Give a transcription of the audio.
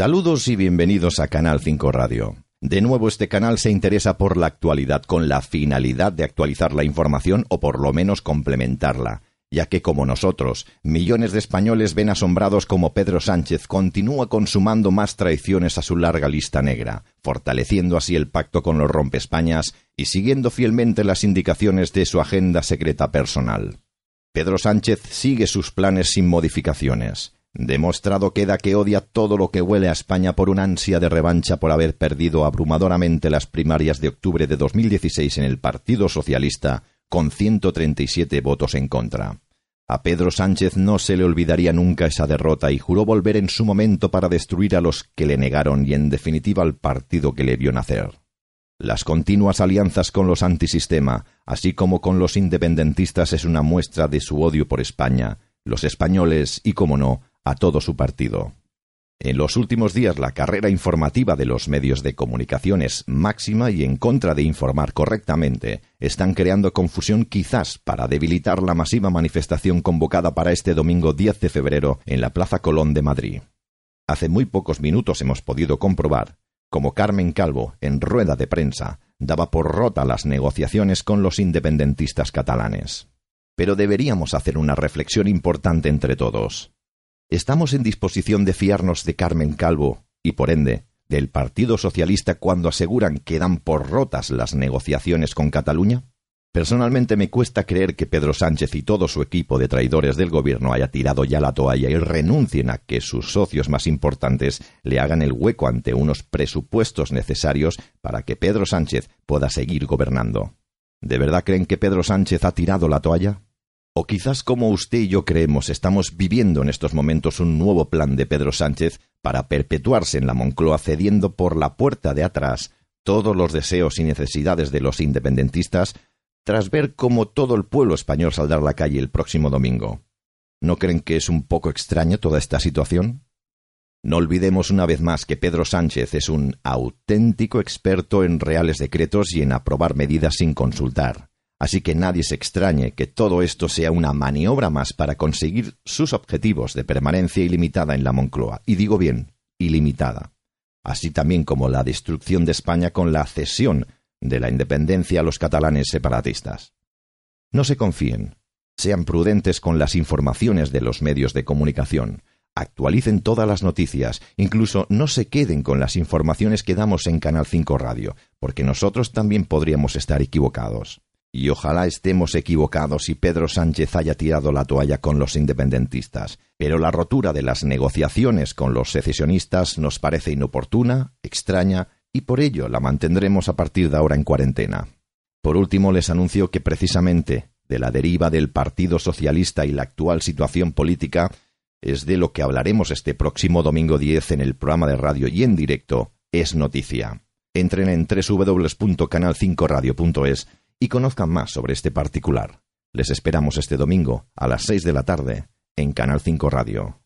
Saludos y bienvenidos a Canal 5 Radio. De nuevo, este canal se interesa por la actualidad con la finalidad de actualizar la información o por lo menos complementarla, ya que como nosotros, millones de españoles ven asombrados como Pedro Sánchez continúa consumando más traiciones a su larga lista negra, fortaleciendo así el pacto con los rompespañas y siguiendo fielmente las indicaciones de su agenda secreta personal. Pedro Sánchez sigue sus planes sin modificaciones. Demostrado queda que odia todo lo que huele a España por una ansia de revancha por haber perdido abrumadoramente las primarias de octubre de 2016 en el Partido Socialista con 137 votos en contra. A Pedro Sánchez no se le olvidaría nunca esa derrota y juró volver en su momento para destruir a los que le negaron y en definitiva al partido que le vio nacer. Las continuas alianzas con los antisistema, así como con los independentistas, es una muestra de su odio por España, los españoles y, como no, a todo su partido. En los últimos días la carrera informativa de los medios de comunicación es máxima y en contra de informar correctamente están creando confusión quizás para debilitar la masiva manifestación convocada para este domingo 10 de febrero en la Plaza Colón de Madrid. Hace muy pocos minutos hemos podido comprobar como Carmen Calvo, en rueda de prensa, daba por rota las negociaciones con los independentistas catalanes. Pero deberíamos hacer una reflexión importante entre todos. ¿Estamos en disposición de fiarnos de Carmen Calvo y, por ende, del Partido Socialista cuando aseguran que dan por rotas las negociaciones con Cataluña? Personalmente me cuesta creer que Pedro Sánchez y todo su equipo de traidores del gobierno haya tirado ya la toalla y renuncien a que sus socios más importantes le hagan el hueco ante unos presupuestos necesarios para que Pedro Sánchez pueda seguir gobernando. ¿De verdad creen que Pedro Sánchez ha tirado la toalla? O quizás como usted y yo creemos estamos viviendo en estos momentos un nuevo plan de Pedro Sánchez para perpetuarse en la Moncloa cediendo por la puerta de atrás todos los deseos y necesidades de los independentistas tras ver cómo todo el pueblo español saldrá a la calle el próximo domingo. ¿No creen que es un poco extraño toda esta situación? No olvidemos una vez más que Pedro Sánchez es un auténtico experto en reales decretos y en aprobar medidas sin consultar. Así que nadie se extrañe que todo esto sea una maniobra más para conseguir sus objetivos de permanencia ilimitada en la Moncloa. Y digo bien, ilimitada. Así también como la destrucción de España con la cesión de la independencia a los catalanes separatistas. No se confíen. Sean prudentes con las informaciones de los medios de comunicación. Actualicen todas las noticias, incluso no se queden con las informaciones que damos en Canal 5 Radio, porque nosotros también podríamos estar equivocados. Y ojalá estemos equivocados y Pedro Sánchez haya tirado la toalla con los independentistas. Pero la rotura de las negociaciones con los secesionistas nos parece inoportuna, extraña, y por ello la mantendremos a partir de ahora en cuarentena. Por último, les anuncio que precisamente de la deriva del Partido Socialista y la actual situación política es de lo que hablaremos este próximo domingo 10 en el programa de radio y en directo Es Noticia. Entren en www.canal5radio.es y conozcan más sobre este particular. Les esperamos este domingo a las seis de la tarde en Canal 5 Radio.